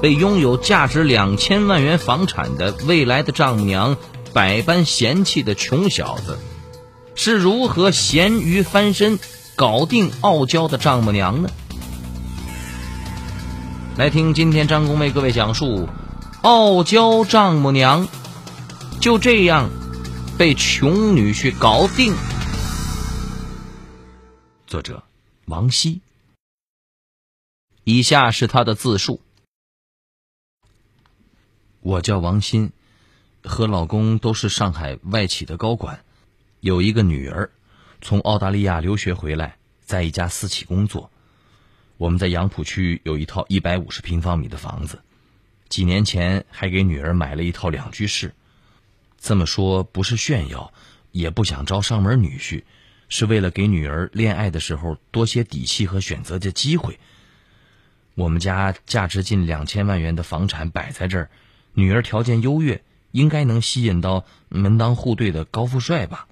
被拥有价值两千万元房产的未来的丈母娘百般嫌弃的穷小子，是如何咸鱼翻身搞定傲娇的丈母娘呢？来听今天张工为各位讲述：傲娇丈母娘就这样被穷女婿搞定。作者：王希。以下是他的自述。我叫王鑫，和老公都是上海外企的高管，有一个女儿，从澳大利亚留学回来，在一家私企工作。我们在杨浦区有一套一百五十平方米的房子，几年前还给女儿买了一套两居室。这么说不是炫耀，也不想招上门女婿，是为了给女儿恋爱的时候多些底气和选择的机会。我们家价值近两千万元的房产摆在这儿。女儿条件优越，应该能吸引到门当户对的高富帅吧。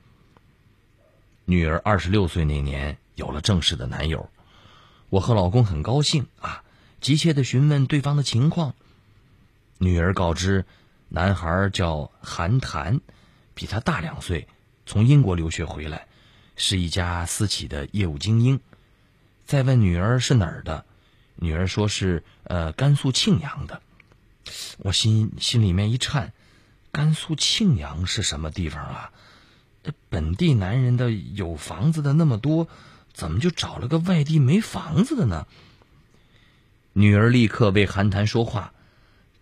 女儿二十六岁那年有了正式的男友，我和老公很高兴啊，急切的询问对方的情况。女儿告知，男孩叫韩谈，比他大两岁，从英国留学回来，是一家私企的业务精英。再问女儿是哪儿的，女儿说是呃甘肃庆阳的。我心心里面一颤，甘肃庆阳是什么地方啊？本地男人的有房子的那么多，怎么就找了个外地没房子的呢？女儿立刻为韩谈说话，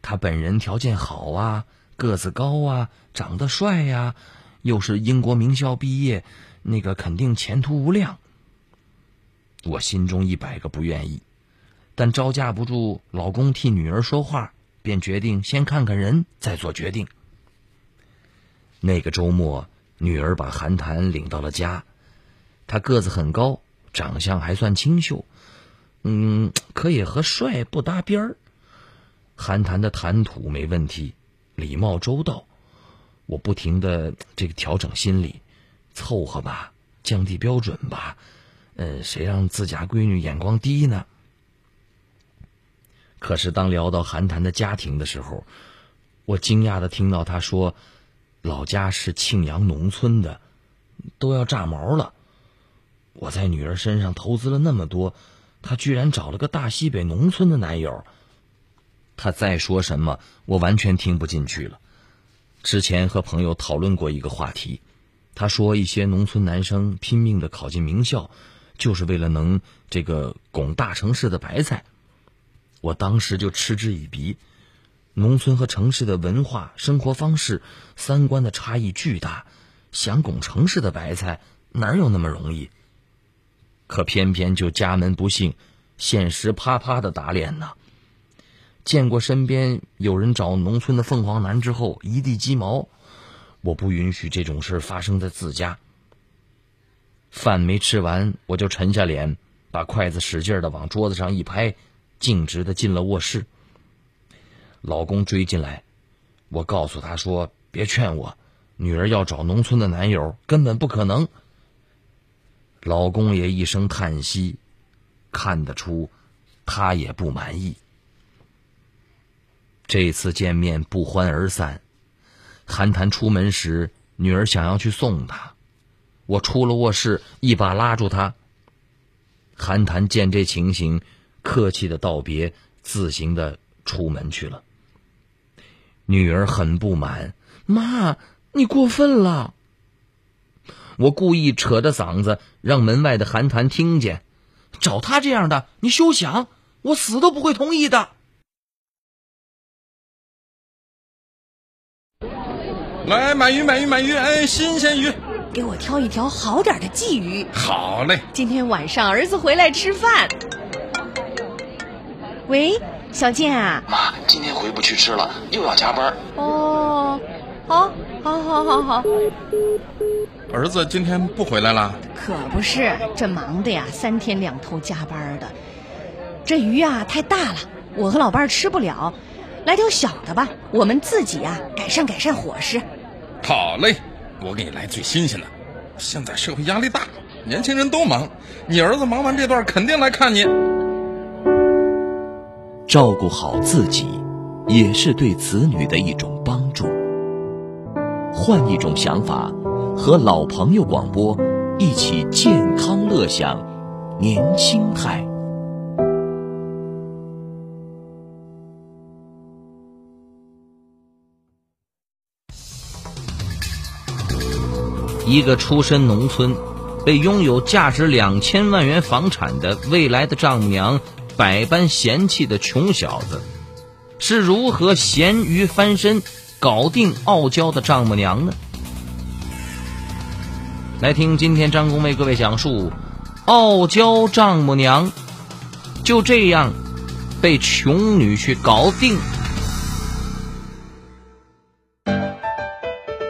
他本人条件好啊，个子高啊，长得帅呀，又是英国名校毕业，那个肯定前途无量。我心中一百个不愿意，但招架不住老公替女儿说话。便决定先看看人，再做决定。那个周末，女儿把韩谈领到了家。他个子很高，长相还算清秀，嗯，可也和帅不搭边儿。韩谈的谈吐没问题，礼貌周到。我不停的这个调整心理，凑合吧，降低标准吧。呃，谁让自家闺女眼光低呢？可是，当聊到韩谈的家庭的时候，我惊讶的听到他说：“老家是庆阳农村的，都要炸毛了。”我在女儿身上投资了那么多，她居然找了个大西北农村的男友。他再说什么，我完全听不进去了。之前和朋友讨论过一个话题，他说一些农村男生拼命的考进名校，就是为了能这个拱大城市的白菜。我当时就嗤之以鼻，农村和城市的文化、生活方式、三观的差异巨大，想拱城市的白菜哪有那么容易？可偏偏就家门不幸，现实啪啪的打脸呢。见过身边有人找农村的凤凰男之后一地鸡毛，我不允许这种事发生在自家。饭没吃完，我就沉下脸，把筷子使劲的往桌子上一拍。径直的进了卧室。老公追进来，我告诉他说：“别劝我，女儿要找农村的男友根本不可能。”老公也一声叹息，看得出他也不满意。这次见面不欢而散。韩谈出门时，女儿想要去送他，我出了卧室，一把拉住他。韩谈见这情形。客气的道别，自行的出门去了。女儿很不满，妈，你过分了。我故意扯着嗓子，让门外的韩谈听见。找他这样的，你休想，我死都不会同意的。来，买鱼，买鱼，买鱼！哎，新鲜鱼，给我挑一条好点的鲫鱼。好嘞，今天晚上儿子回来吃饭。喂，小健啊。妈，今天回不去吃了，又要加班。哦，好，好，好，好，好。儿子今天不回来了？可不是，这忙的呀，三天两头加班的。这鱼啊太大了，我和老伴儿吃不了，来条小的吧，我们自己呀改善改善伙食。好嘞，我给你来最新鲜的。现在社会压力大，年轻人都忙，你儿子忙完这段肯定来看你。照顾好自己，也是对子女的一种帮助。换一种想法，和老朋友广播一起健康乐享年轻态。一个出身农村、被拥有价值两千万元房产的未来的丈母娘百般嫌弃的穷小子，是如何咸鱼翻身搞定傲娇的丈母娘呢？来听今天张工为各位讲述：傲娇丈母娘就这样被穷女婿搞定。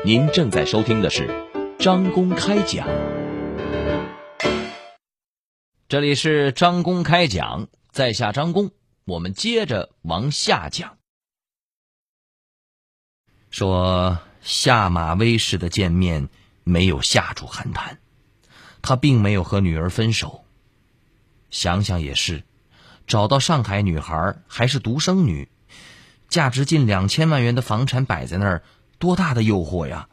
您正在收听的是张公开讲，这里是张公开讲，在下张公，我们接着往下讲。说下马威式的见面没有吓住韩谈，他并没有和女儿分手。想想也是，找到上海女孩还是独生女，价值近两千万元的房产摆在那儿。多大的诱惑呀！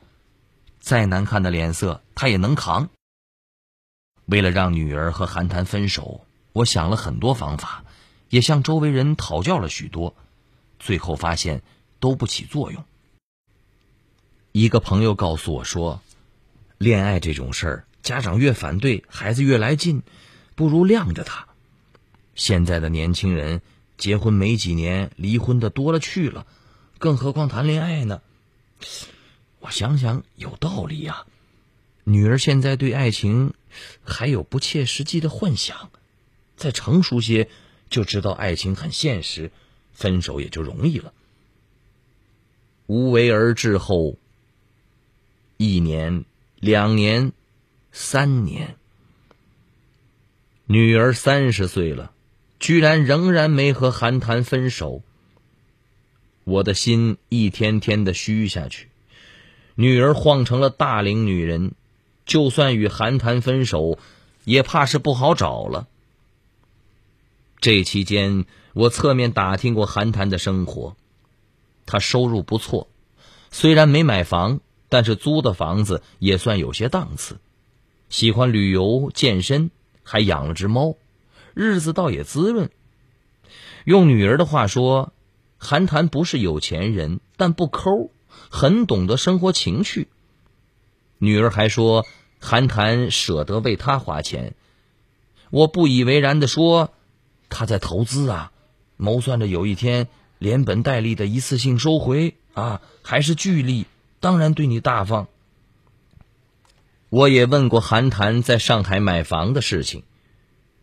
再难看的脸色，他也能扛。为了让女儿和韩谈分手，我想了很多方法，也向周围人讨教了许多，最后发现都不起作用。一个朋友告诉我说：“恋爱这种事儿，家长越反对，孩子越来劲，不如晾着他。现在的年轻人结婚没几年，离婚的多了去了，更何况谈恋爱呢？”我想想，有道理呀。女儿现在对爱情还有不切实际的幻想，再成熟些，就知道爱情很现实，分手也就容易了。无为而治后，一年、两年、三年，女儿三十岁了，居然仍然没和韩谈分手。我的心一天天的虚下去，女儿晃成了大龄女人，就算与韩谈分手，也怕是不好找了。这期间，我侧面打听过韩谈的生活，他收入不错，虽然没买房，但是租的房子也算有些档次，喜欢旅游、健身，还养了只猫，日子倒也滋润。用女儿的话说。韩谈不是有钱人，但不抠，很懂得生活情趣。女儿还说韩谈舍得为她花钱，我不以为然的说他在投资啊，谋算着有一天连本带利的一次性收回啊，还是巨利，当然对你大方。我也问过韩谈在上海买房的事情，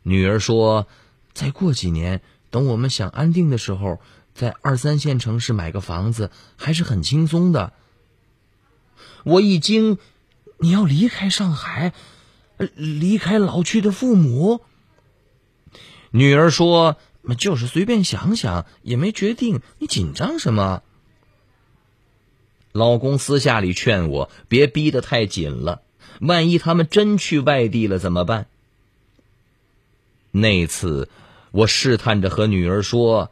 女儿说再过几年，等我们想安定的时候。在二三线城市买个房子还是很轻松的。我一惊，你要离开上海，离开老去的父母。女儿说：“就是随便想想，也没决定。你紧张什么？”老公私下里劝我别逼得太紧了，万一他们真去外地了怎么办？那次我试探着和女儿说。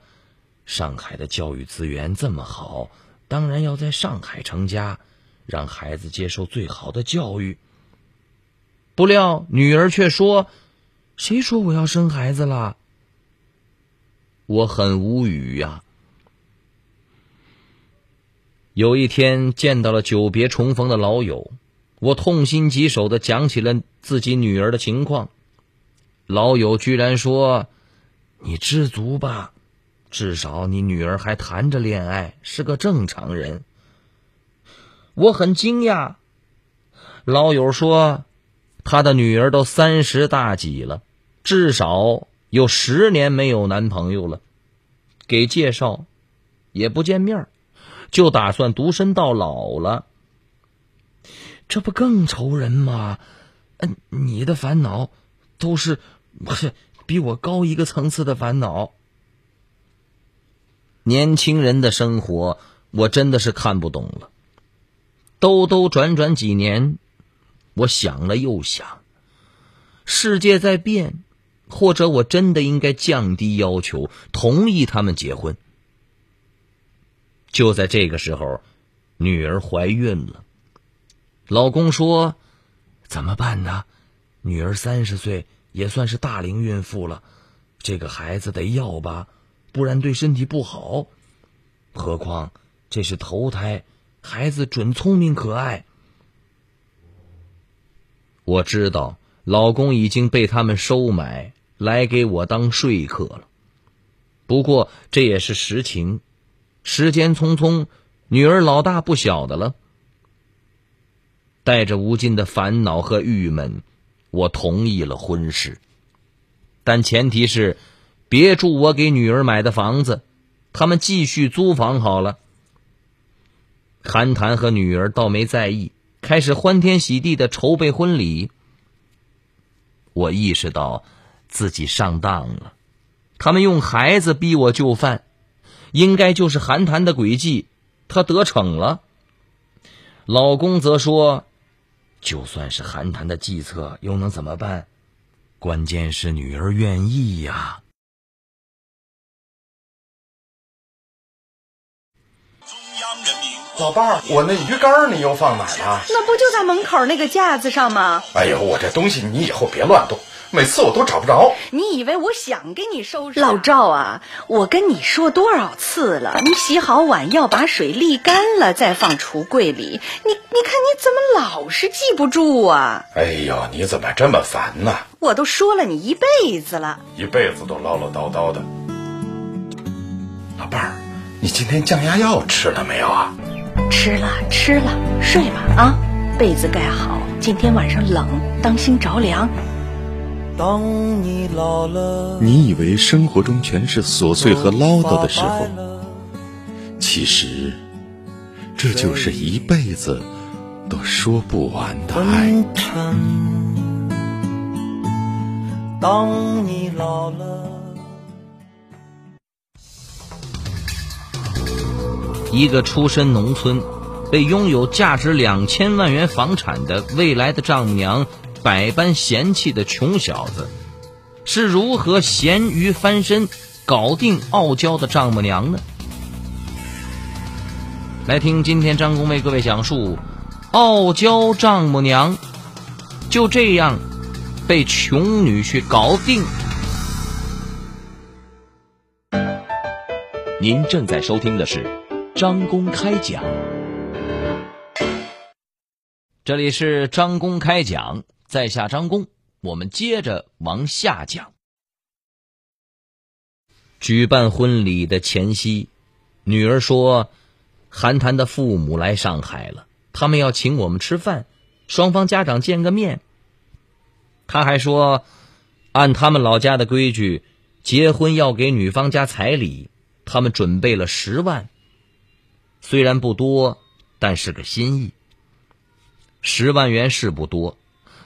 上海的教育资源这么好，当然要在上海成家，让孩子接受最好的教育。不料女儿却说：“谁说我要生孩子了？”我很无语呀。有一天见到了久别重逢的老友，我痛心疾首的讲起了自己女儿的情况，老友居然说：“你知足吧。”至少你女儿还谈着恋爱，是个正常人。我很惊讶。老友说，他的女儿都三十大几了，至少有十年没有男朋友了。给介绍，也不见面，就打算独身到老了。这不更愁人吗？嗯，你的烦恼都是比我高一个层次的烦恼。年轻人的生活，我真的是看不懂了。兜兜转转几年，我想了又想，世界在变，或者我真的应该降低要求，同意他们结婚。就在这个时候，女儿怀孕了。老公说：“怎么办呢？女儿三十岁，也算是大龄孕妇了，这个孩子得要吧，不然对身体不好。何况这是头胎。”孩子准聪明可爱。我知道老公已经被他们收买来给我当说客了，不过这也是实情。时间匆匆，女儿老大不小的了，带着无尽的烦恼和郁闷，我同意了婚事，但前提是别住我给女儿买的房子，他们继续租房好了。韩谈和女儿倒没在意，开始欢天喜地的筹备婚礼。我意识到自己上当了，他们用孩子逼我就范，应该就是韩谈的诡计，他得逞了。老公则说：“就算是韩谈的计策，又能怎么办？关键是女儿愿意呀。”老伴儿，我那鱼竿你又放哪儿了？那不就在门口那个架子上吗？哎呦，我这东西你以后别乱动，每次我都找不着。你以为我想给你收拾？老赵啊，我跟你说多少次了，你洗好碗要把水沥干了再放橱柜里。你你看你怎么老是记不住啊？哎呦，你怎么这么烦呢？我都说了你一辈子了，一辈子都唠唠叨叨的。老伴儿，你今天降压药吃了没有啊？吃了吃了，睡吧啊，被子盖好。今天晚上冷，当心着凉。当你老了，你以为生活中全是琐碎和唠叨的时候，其实这就是一辈子都说不完的爱。当你老了，一个出身农村、被拥有价值两千万元房产的未来的丈母娘百般嫌弃的穷小子，是如何咸鱼翻身搞定傲娇的丈母娘呢？来听今天张工为各位讲述：傲娇丈母娘就这样被穷女婿搞定。您正在收听的是。张公开讲，这里是张公开讲，在下张公，我们接着往下讲。举办婚礼的前夕，女儿说，韩谈的父母来上海了，他们要请我们吃饭，双方家长见个面。他还说，按他们老家的规矩，结婚要给女方家彩礼，他们准备了十万。虽然不多，但是个心意。十万元是不多，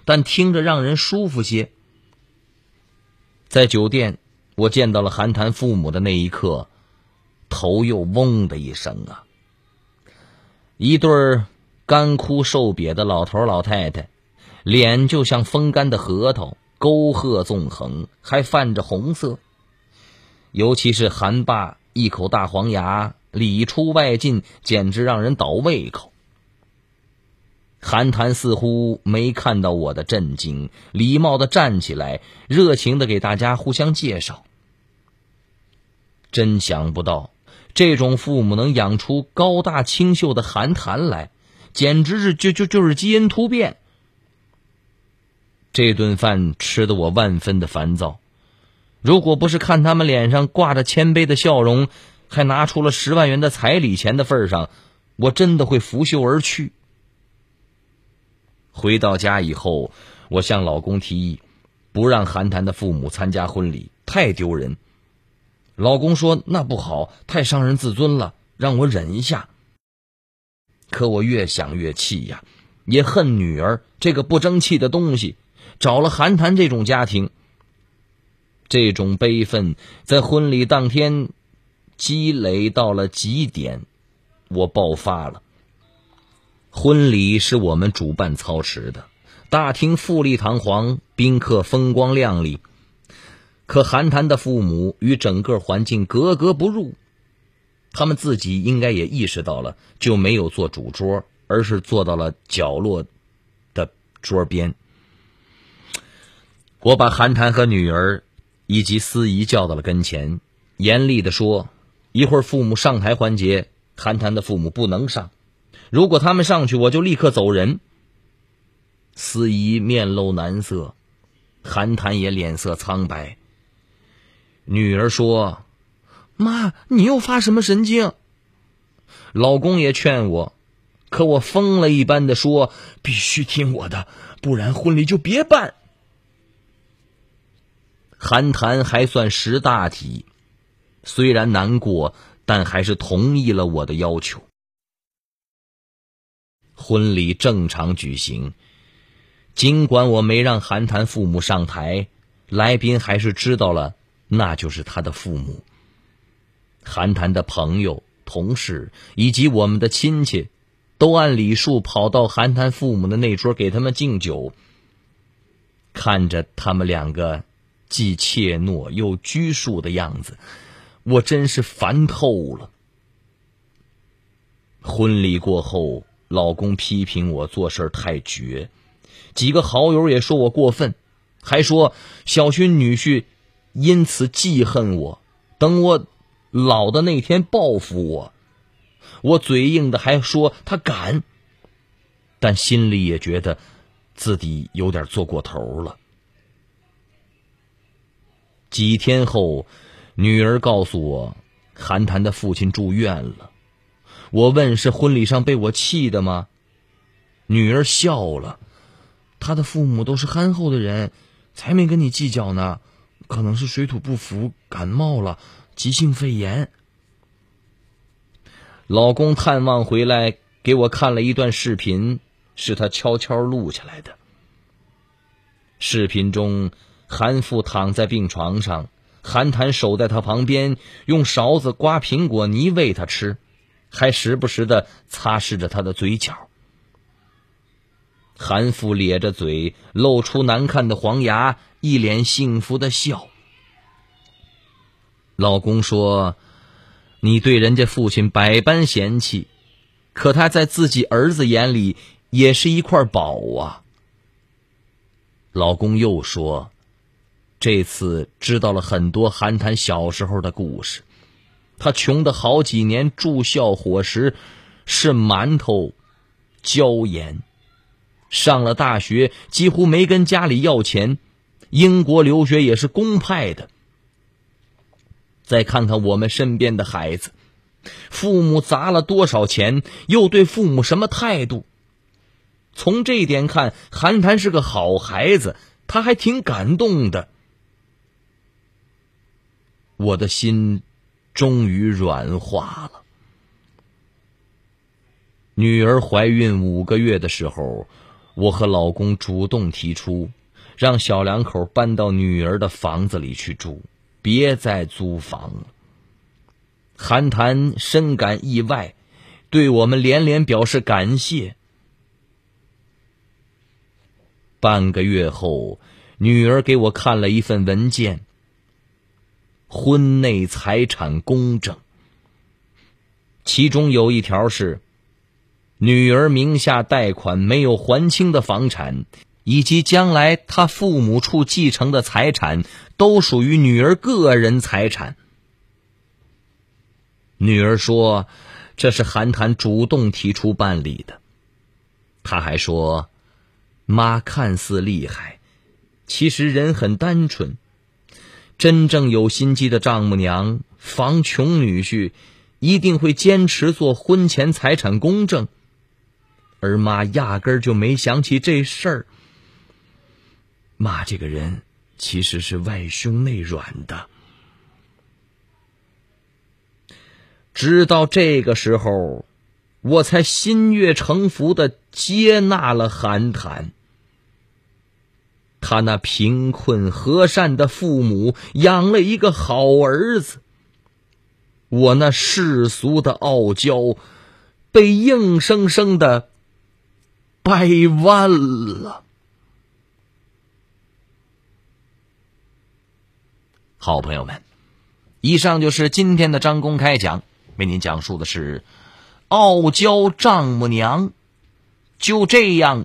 但听着让人舒服些。在酒店，我见到了韩谈父母的那一刻，头又嗡的一声啊！一对儿干枯瘦瘪的老头老太太，脸就像风干的核桃，沟壑纵横，还泛着红色。尤其是韩爸一口大黄牙。里出外进，简直让人倒胃口。韩谈似乎没看到我的震惊，礼貌的站起来，热情的给大家互相介绍。真想不到，这种父母能养出高大清秀的韩谈来，简直是就就就是基因突变。这顿饭吃的我万分的烦躁，如果不是看他们脸上挂着谦卑的笑容。还拿出了十万元的彩礼钱的份上，我真的会拂袖而去。回到家以后，我向老公提议，不让韩谈的父母参加婚礼，太丢人。老公说那不好，太伤人自尊了，让我忍一下。可我越想越气呀，也恨女儿这个不争气的东西，找了韩谈这种家庭。这种悲愤在婚礼当天积累到了极点，我爆发了。婚礼是我们主办操持的，大厅富丽堂皇，宾客风光亮丽。可韩谈的父母与整个环境格格不入，他们自己应该也意识到了，就没有坐主桌，而是坐到了角落的桌边。我把韩谈和女儿以及司仪叫到了跟前，严厉的说：“一会儿父母上台环节，韩谈的父母不能上。”如果他们上去，我就立刻走人。司仪面露难色，韩谈也脸色苍白。女儿说：“妈，你又发什么神经？”老公也劝我，可我疯了一般的说：“必须听我的，不然婚礼就别办。”韩谈还算识大体，虽然难过，但还是同意了我的要求。婚礼正常举行，尽管我没让韩谈父母上台，来宾还是知道了，那就是他的父母。韩谈的朋友、同事以及我们的亲戚，都按礼数跑到韩谈父母的那桌给他们敬酒。看着他们两个既怯懦又拘束的样子，我真是烦透了。婚礼过后。老公批评我做事太绝，几个好友也说我过分，还说小勋女婿因此记恨我，等我老的那天报复我。我嘴硬的还说他敢，但心里也觉得自己有点做过头了。几天后，女儿告诉我，韩谈的父亲住院了。我问：“是婚礼上被我气的吗？”女儿笑了，他的父母都是憨厚的人，才没跟你计较呢。可能是水土不服，感冒了，急性肺炎。老公探望回来，给我看了一段视频，是他悄悄录下来的。视频中，韩父躺在病床上，韩谈守在他旁边，用勺子刮苹果泥喂他吃。还时不时的擦拭着他的嘴角。韩父咧着嘴，露出难看的黄牙，一脸幸福的笑。老公说：“你对人家父亲百般嫌弃，可他在自己儿子眼里也是一块宝啊。”老公又说：“这次知道了很多韩谈小时候的故事。”他穷的好几年，住校伙食是馒头、椒盐。上了大学，几乎没跟家里要钱。英国留学也是公派的。再看看我们身边的孩子，父母砸了多少钱，又对父母什么态度？从这点看，韩谈是个好孩子，他还挺感动的。我的心。终于软化了。女儿怀孕五个月的时候，我和老公主动提出，让小两口搬到女儿的房子里去住，别再租房了。韩谈深感意外，对我们连连表示感谢。半个月后，女儿给我看了一份文件。婚内财产公证，其中有一条是：女儿名下贷款没有还清的房产，以及将来她父母处继承的财产，都属于女儿个人财产。女儿说：“这是韩谈主动提出办理的。”他还说：“妈看似厉害，其实人很单纯。”真正有心机的丈母娘防穷女婿，一定会坚持做婚前财产公证，而妈压根儿就没想起这事儿。妈这个人其实是外凶内软的。直到这个时候，我才心悦诚服的接纳了韩坦。他那贫困和善的父母养了一个好儿子，我那世俗的傲娇被硬生生的掰弯了。好朋友们，以上就是今天的张公开讲，为您讲述的是傲娇丈母娘就这样。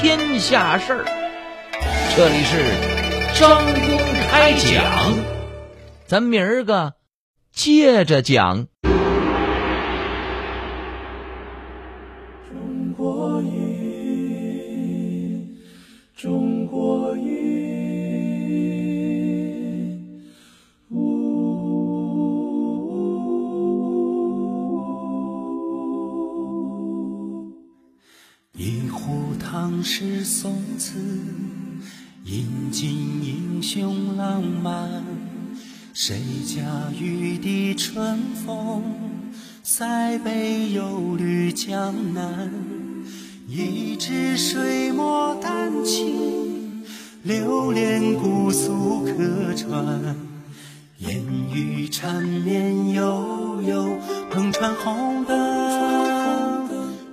天下事儿，这里是张公开讲，咱明儿个接着讲。唐诗宋词，引尽英雄浪漫。谁家玉笛春风，塞北又绿江南。一支水墨丹青，流连姑苏客船。烟雨缠绵悠悠，篷船红灯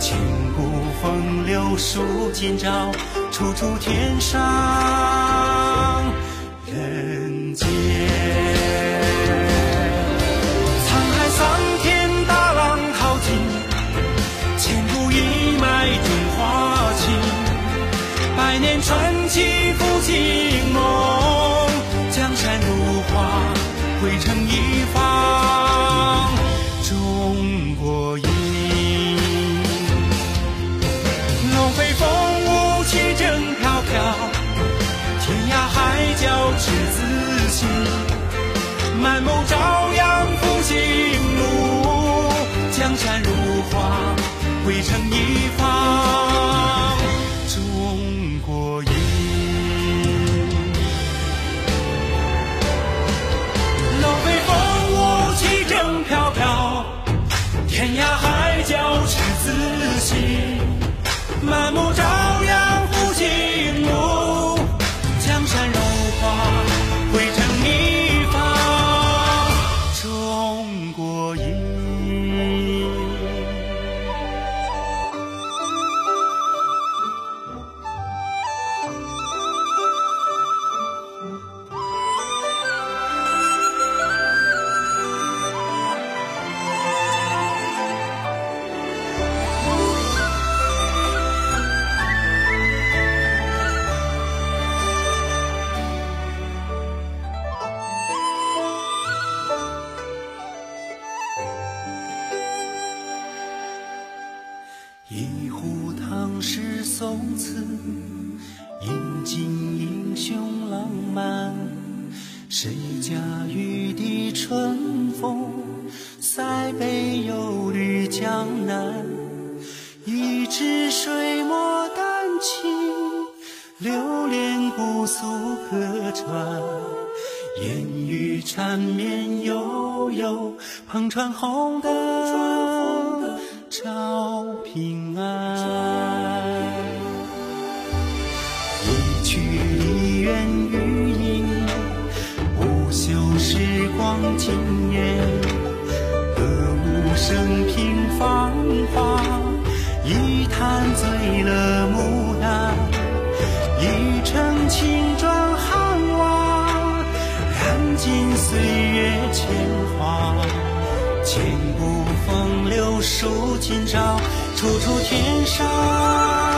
千古风流数今朝。处处天上山如画，汇成一幅缠绵悠悠，篷船红灯照平安。一曲梨园余音，不朽时光惊艳。歌舞升平芳华，一叹醉了岁月铅华。千古风流数今朝，处处天上。